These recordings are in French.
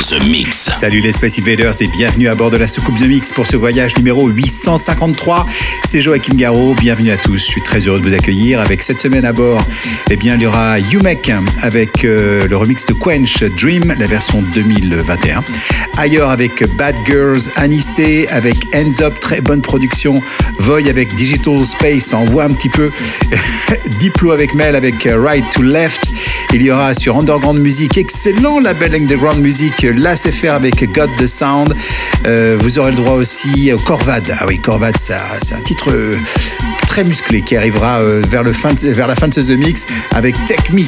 The Mix. Salut les Space Invaders et bienvenue à bord de la soucoupe The Mix pour ce voyage numéro 853. C'est Joachim Garraud, bienvenue à tous. Je suis très heureux de vous accueillir. Avec cette semaine à bord, eh bien, il y aura Yumek avec euh, le remix de Quench Dream, la version 2021. Ailleurs avec Bad Girls, Anissé avec Ends Up, très bonne production. Voy avec Digital Space, on voit un petit peu. Diplo avec Mel avec Right to Left. Il y aura sur Underground Music, excellent label Underground Music, l'ACFR avec God the Sound. Euh, vous aurez le droit aussi au Corvad. Ah oui, Corvad, c'est un titre euh, très musclé qui arrivera euh, vers, le fin vers la fin de ce The Mix avec Tech Me.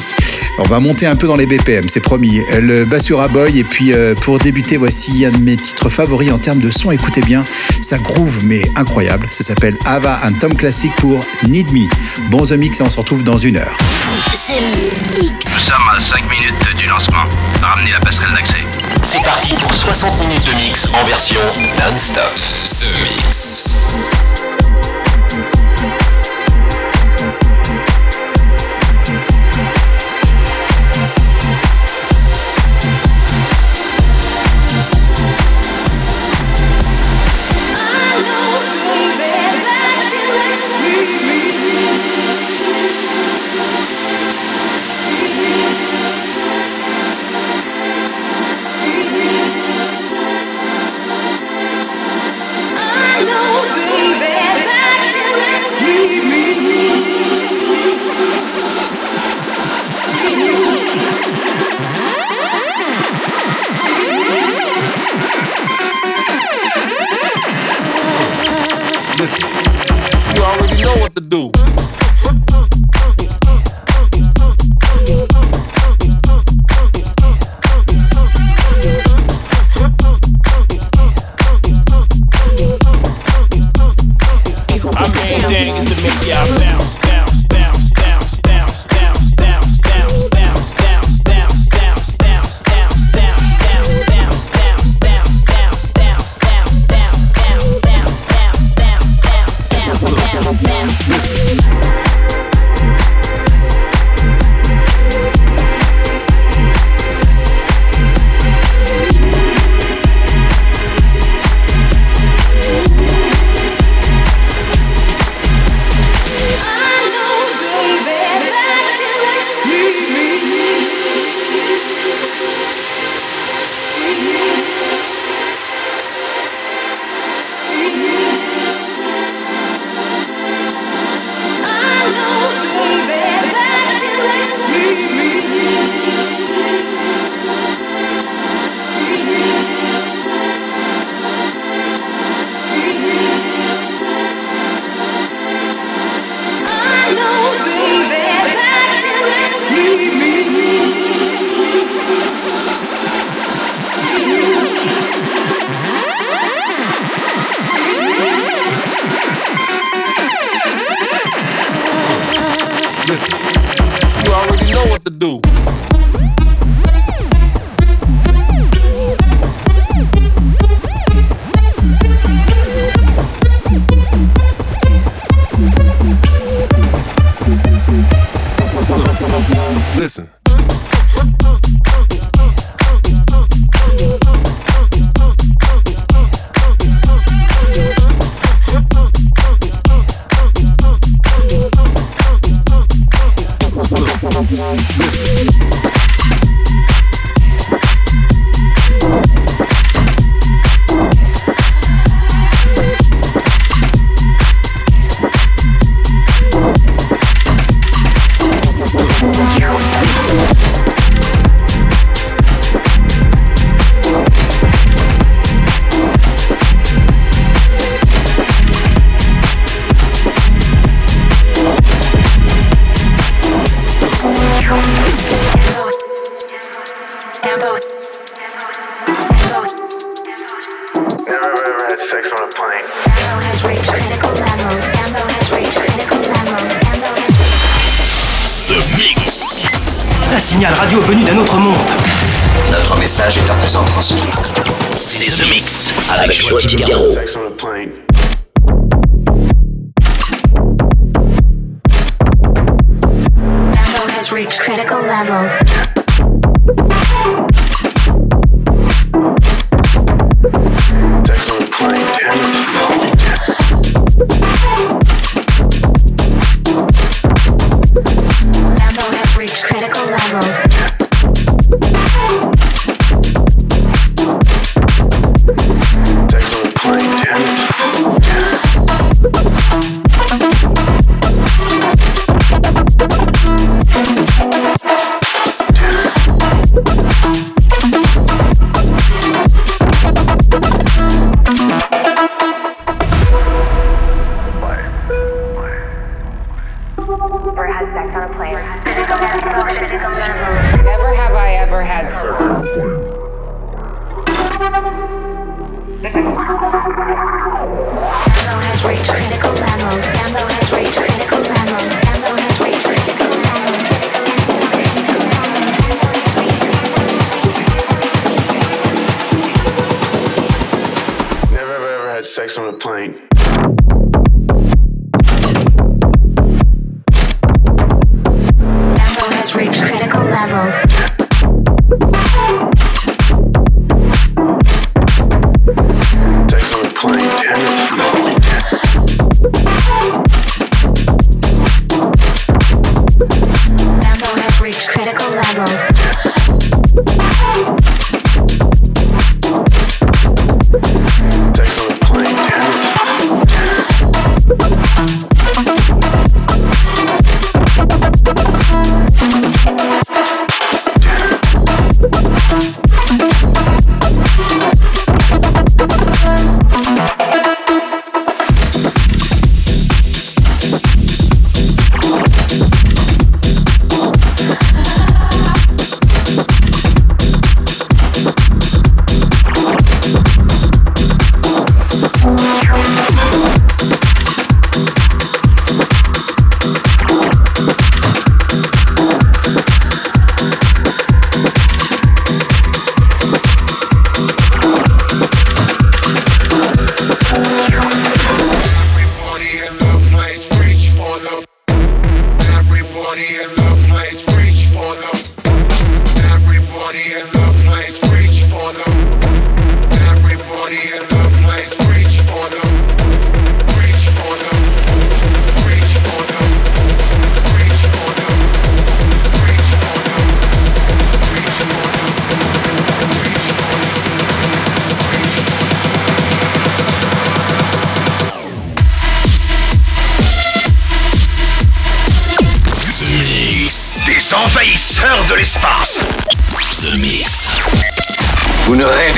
On va monter un peu dans les BPM, c'est promis. Le Bassura Boy, et puis pour débuter, voici un de mes titres favoris en termes de son. Écoutez bien, ça groove, mais incroyable. Ça s'appelle Ava, un tome classique pour Need Me. Bon The Mix, et on se retrouve dans une heure. Nous sommes à 5 minutes du lancement. Ramenez la passerelle d'accès. C'est parti pour 60 minutes de mix en version non-stop. Mix. C'est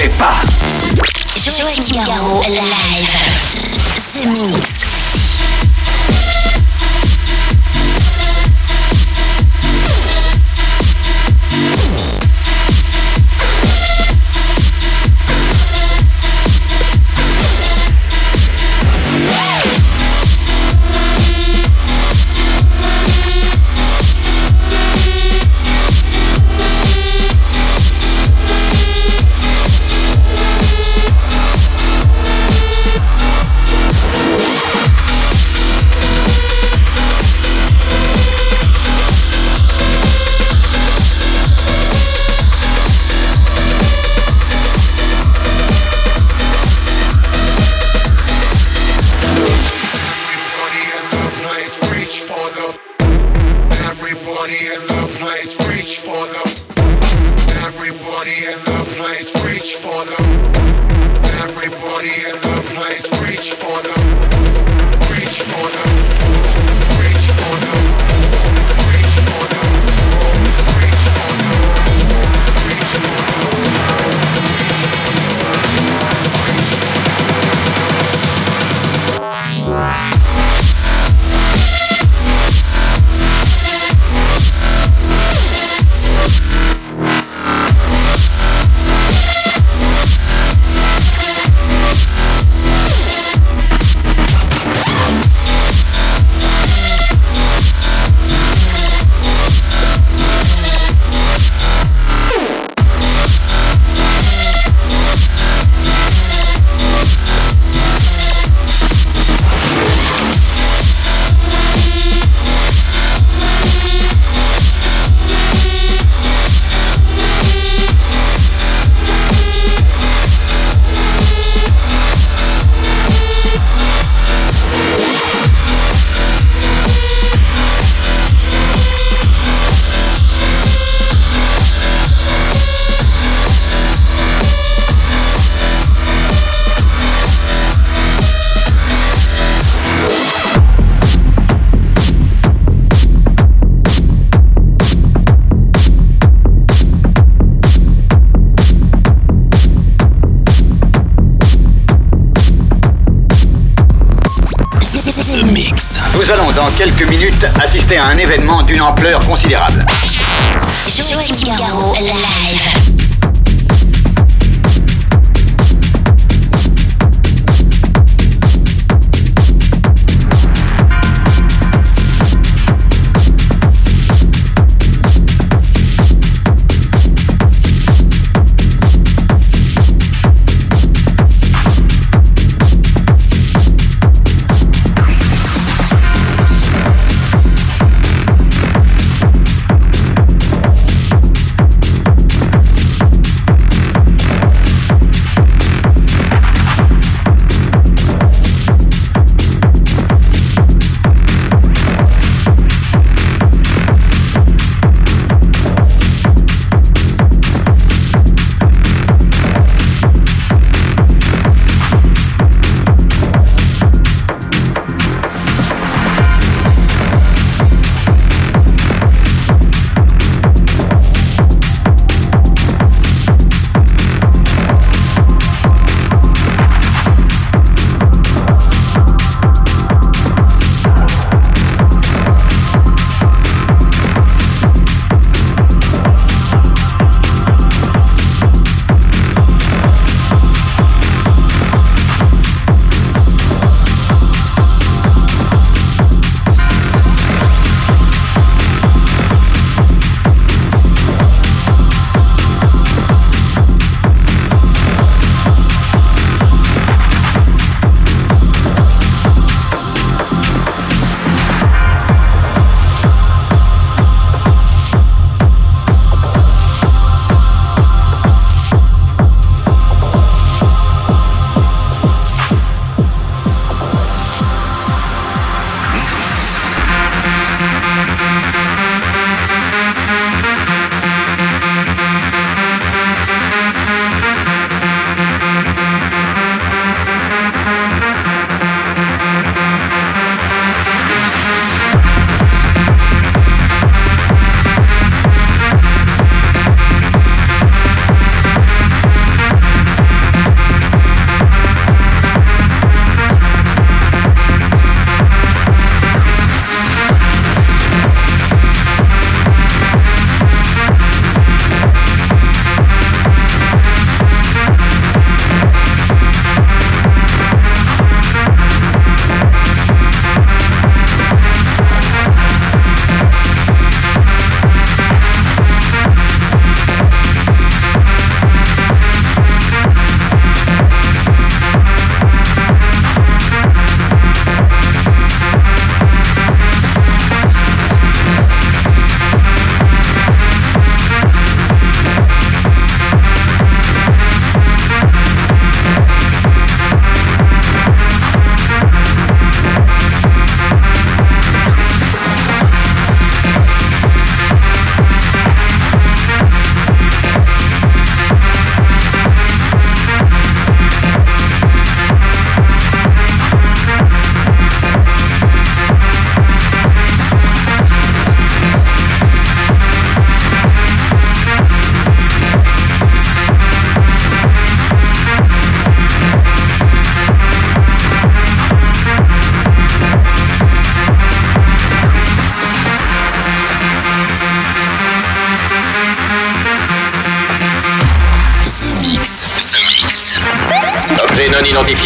pas. Joachim Garraud live. The Mix. Assister à un événement d'une ampleur considérable.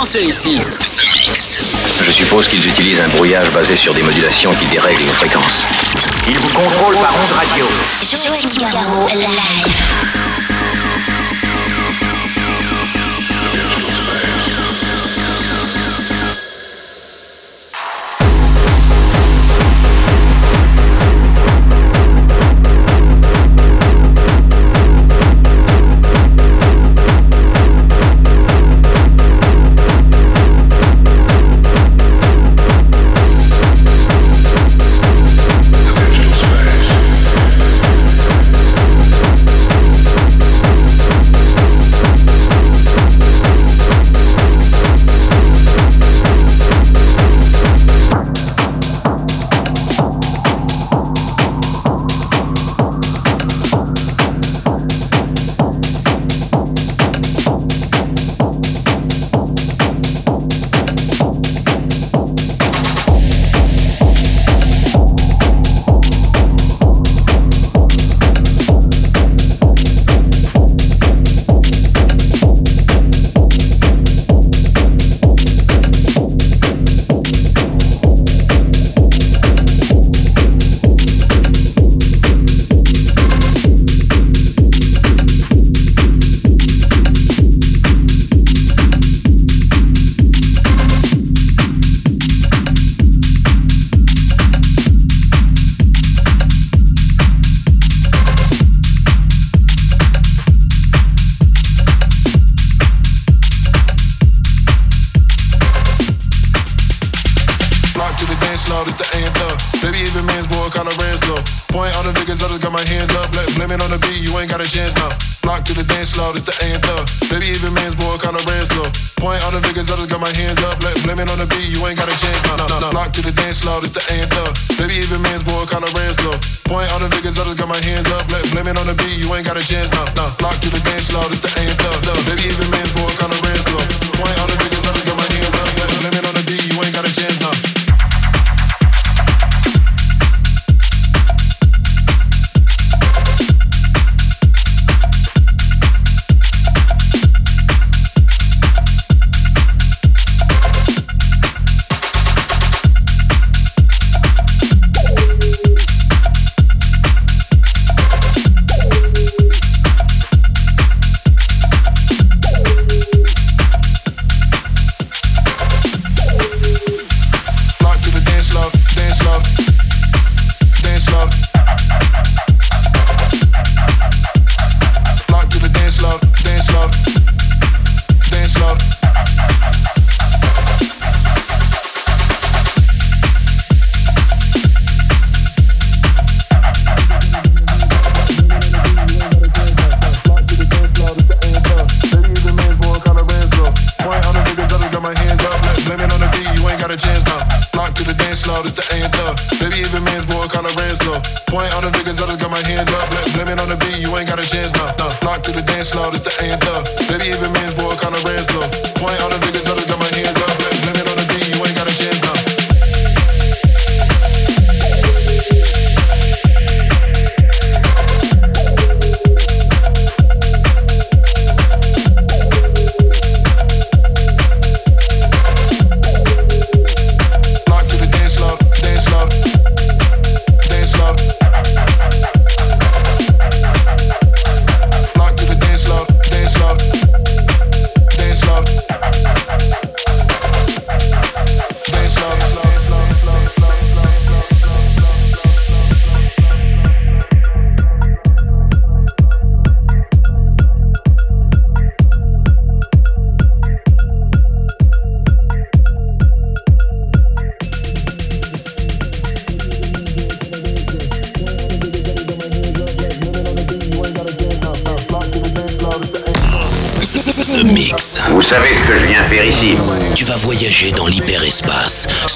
Danser ici. Je suppose qu'ils utilisent un brouillage basé sur des modulations qui dérèglent les fréquences. Ils vous contrôlent par onde radio. Joachim Garraud live.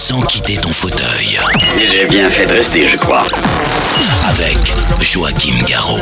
sans quitter ton fauteuil. J'ai bien fait de rester, je crois. Avec Joachim Garraud.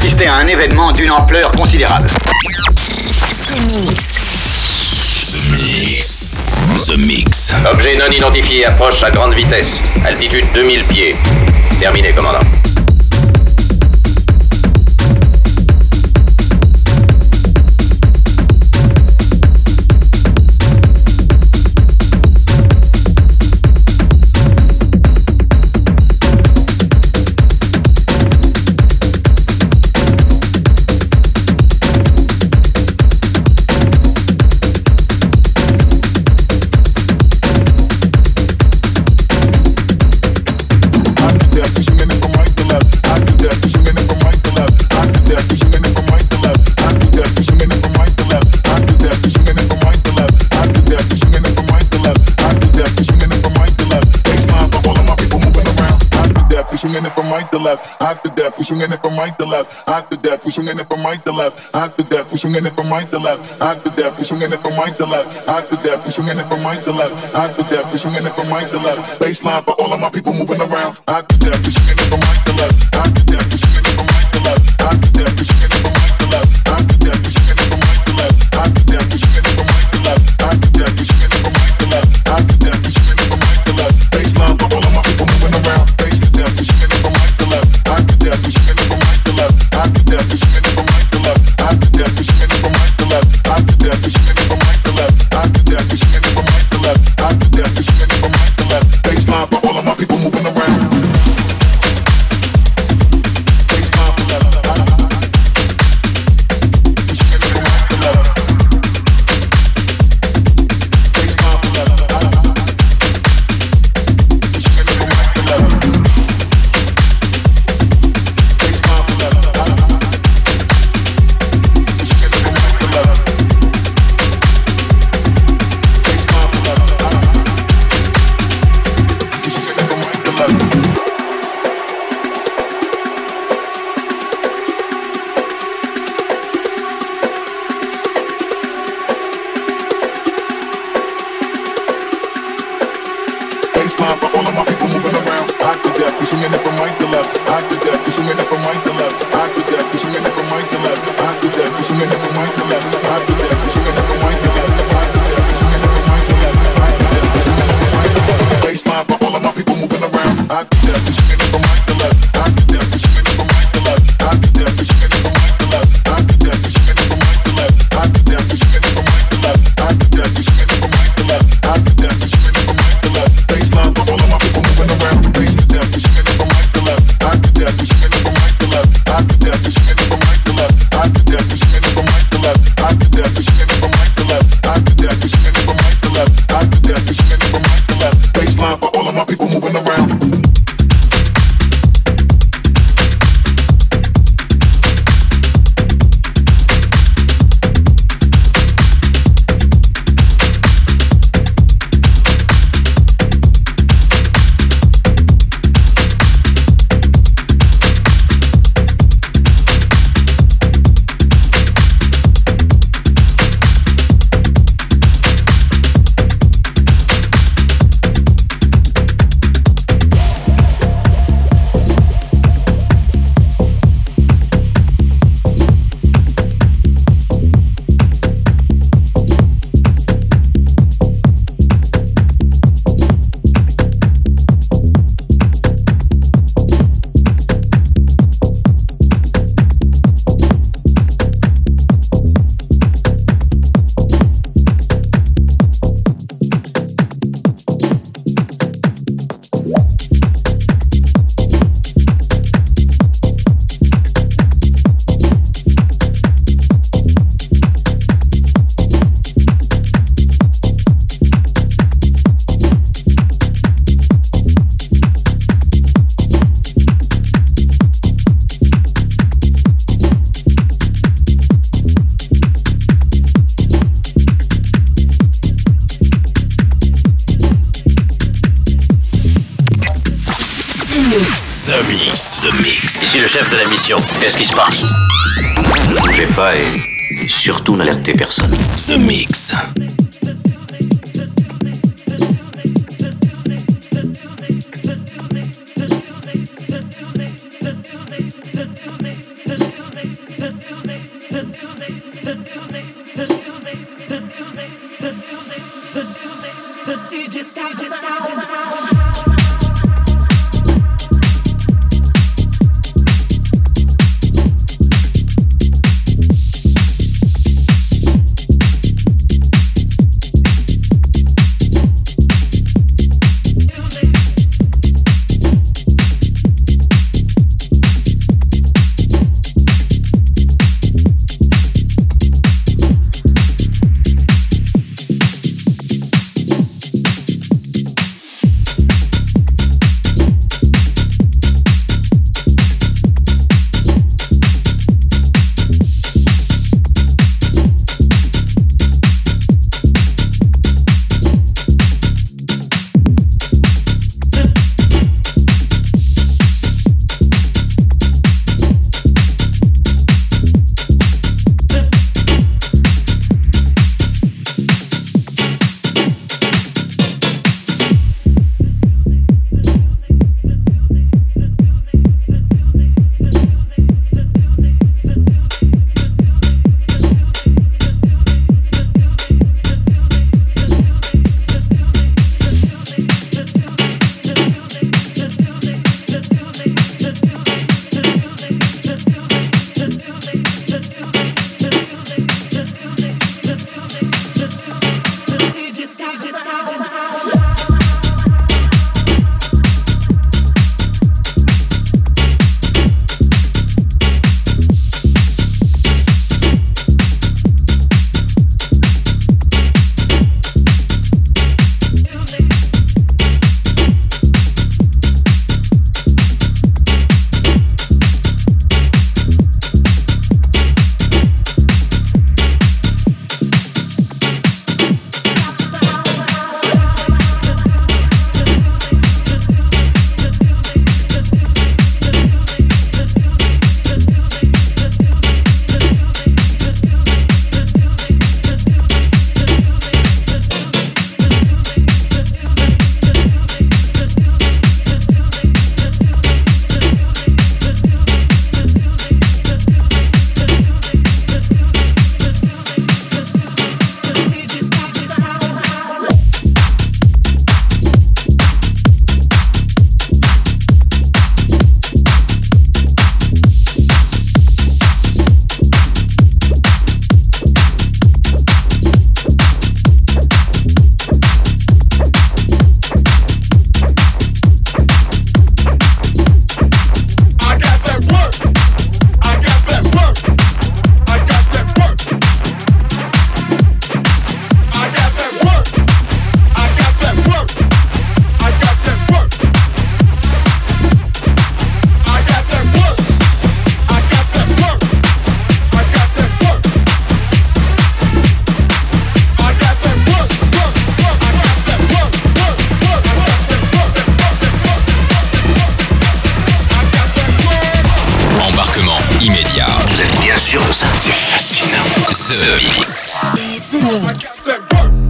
assister à un événement d'une ampleur considérable. The Mix. The Mix. The Mix. Objet non identifié approche à grande vitesse. Altitude 2000 pieds. Terminé, commandant. swinging it from right to left, hot to death. We swinging it from right to left, hot to death. We swinging it from right to left, hot to death. We swinging it from right to left, hot to death. We swinging it from right to left, hot to death. We swinging it from right to left. Baseline for all of my people moving around, hot to death. We swinging it from right to left, hot to death. We swinging it from right to left, hot to death. We swinging it from Qu'est-ce qui se passe? Ne bougez pas et surtout n'alertez personne. Ce mix. Immédiat. Vous êtes bien sûr de ça C'est fascinant. The Mix. The Mix.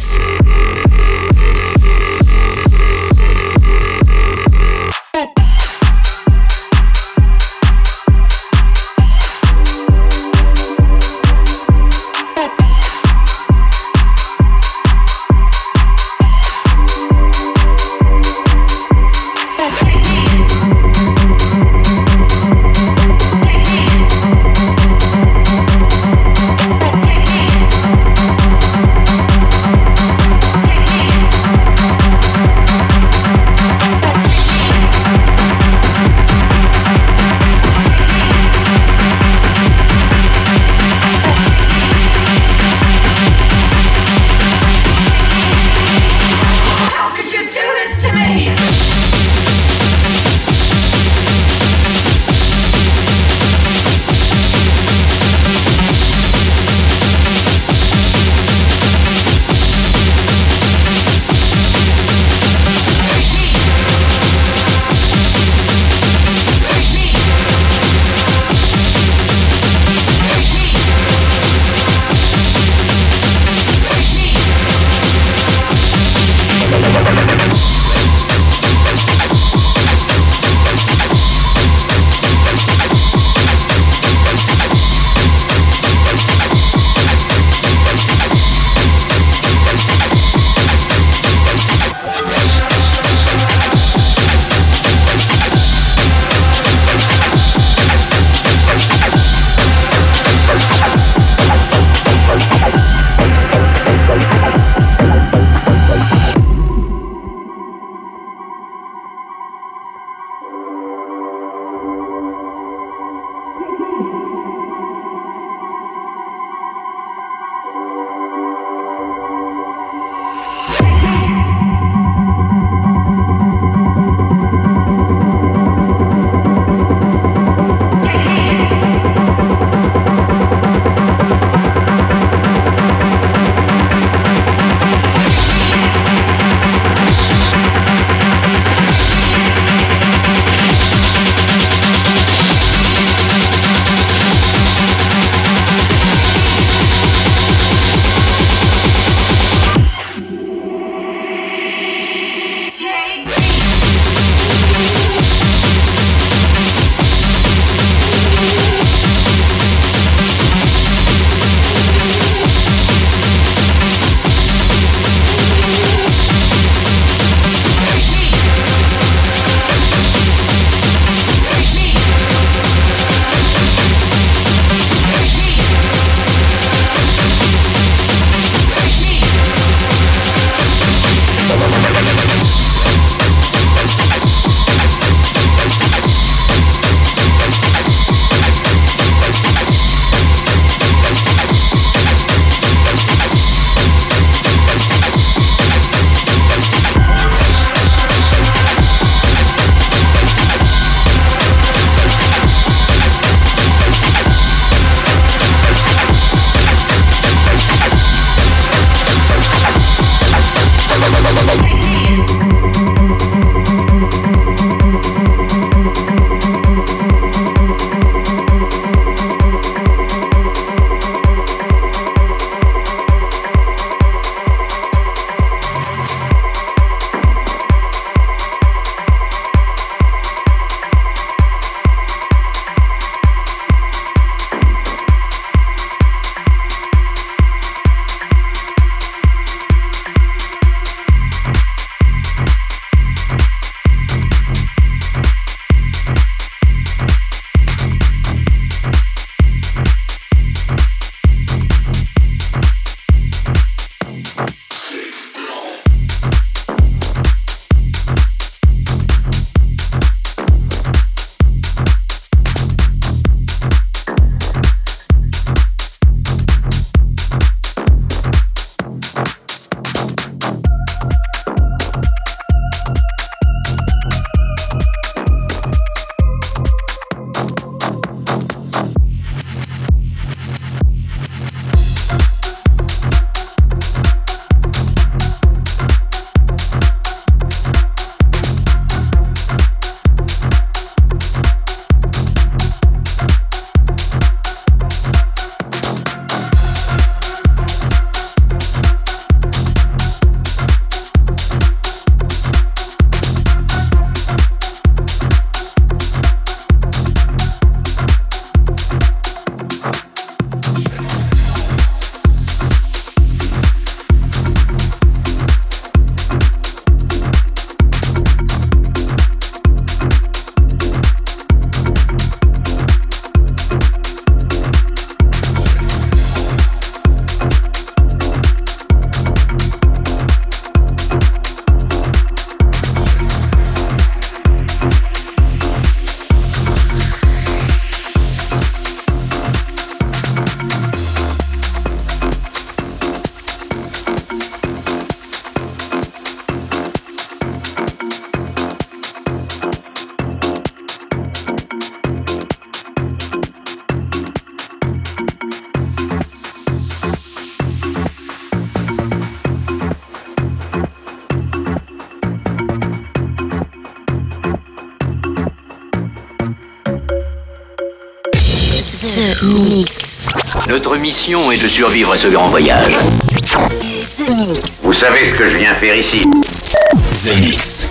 Survivre à ce grand voyage. The Mix. Vous savez ce que je viens faire ici The Mix.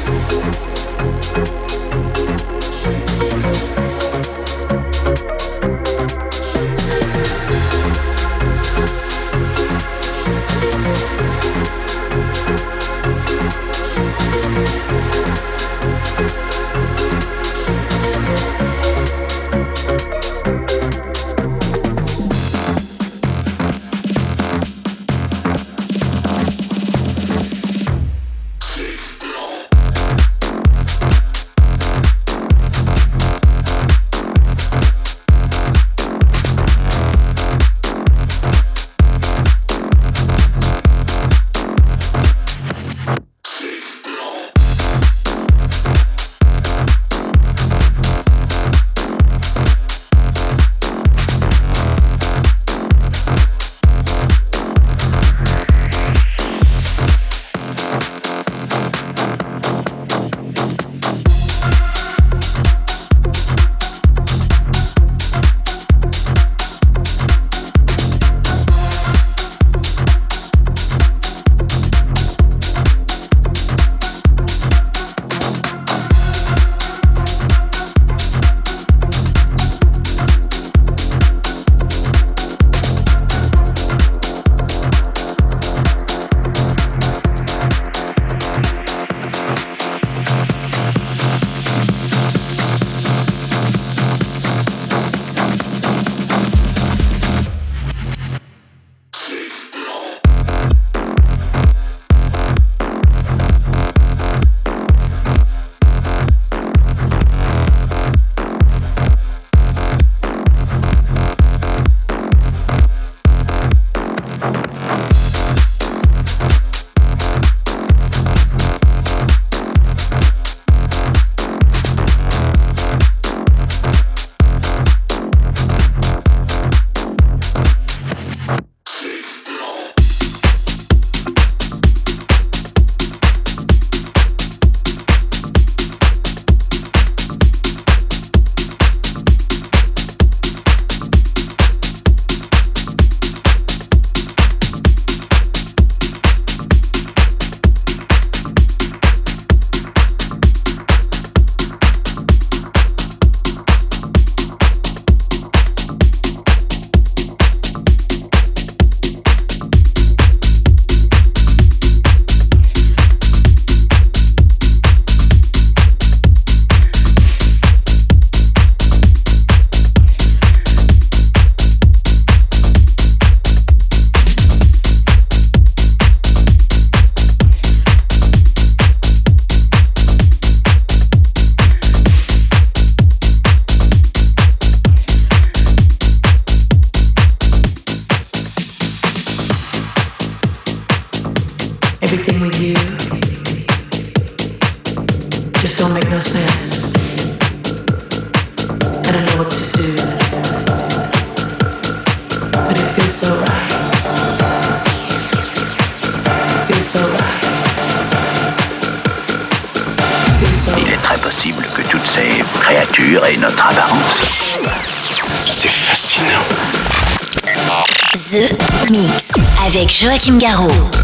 Joachim Garraud.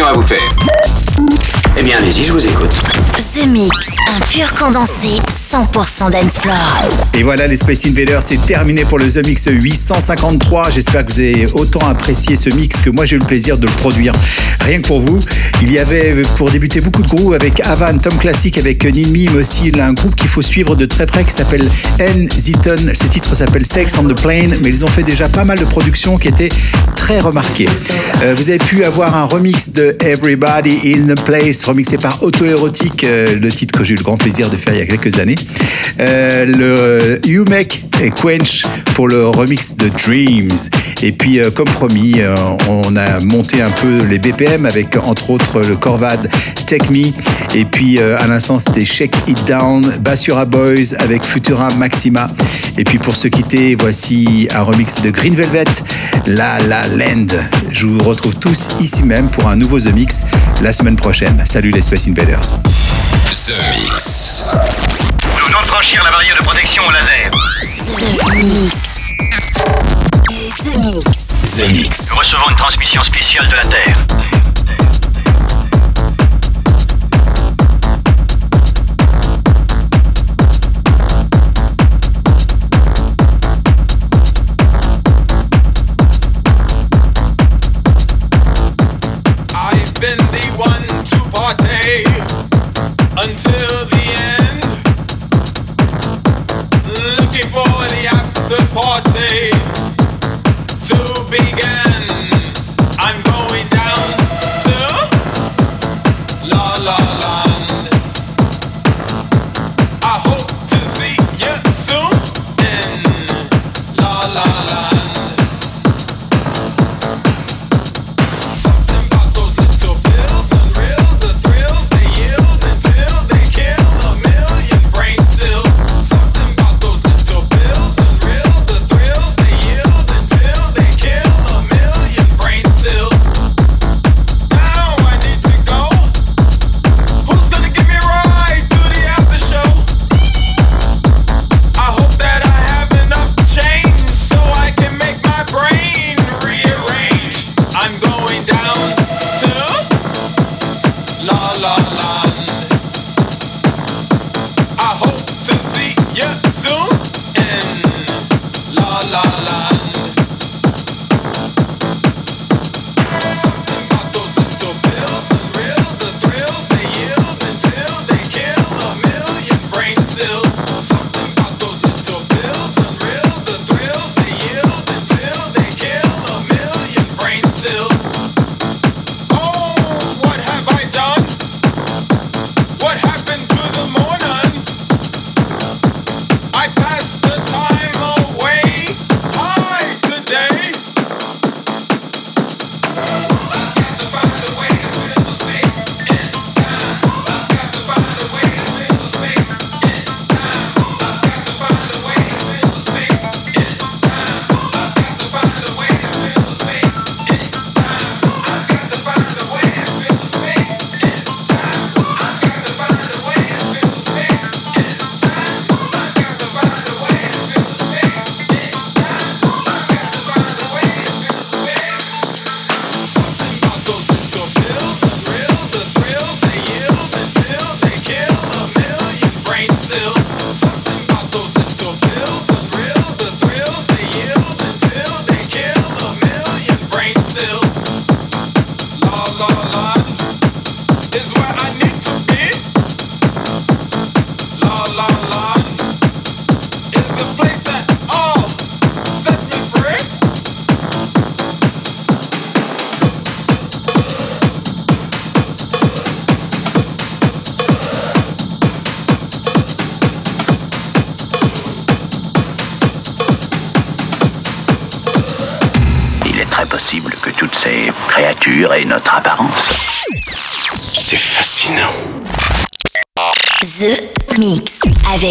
À vous faire. Eh bien, allez-y, je vous écoute. The Mix, un pur condensé 100% dance floor. Et voilà, les Space Invaders, c'est terminé pour le The Mix 853. J'espère que vous avez autant apprécié ce mix que moi j'ai eu le plaisir de le produire. Rien que pour vous, il y avait pour débuter beaucoup de groupes avec Avan, Tom Classic, avec Ninmi, mais aussi un groupe qu'il faut suivre de très près qui s'appelle N. Ziton. Ce titre s'appelle Sex on the Plane, mais ils ont fait déjà pas mal de productions qui étaient très remarquées. Euh, vous avez pu avoir un remix de Everybody in a Place, remixé par Auto Erotic, euh, le titre que j'ai eu le grand plaisir de faire il y a quelques années. Euh, le You Make Quench pour le remix de Dreams. Et puis, euh, comme promis, euh, on a monté un peu les BPM avec, entre autres, le Corvad Take Me. Et puis, euh, à l'instant, c'était Shake It Down, Bassura Boys avec Futura Maxima. Et puis, pour se quitter, voici un remix de Green Velvet, La La Land. Je vous retrouve tous ici même pour un nouveau The Mix la semaine prochaine. Salut les Space Invaders. The Mix. Nous venons de franchir la barrière de protection au laser. The Mix. The Mix. The Mix. Nous recevons une transmission spéciale de la Terre.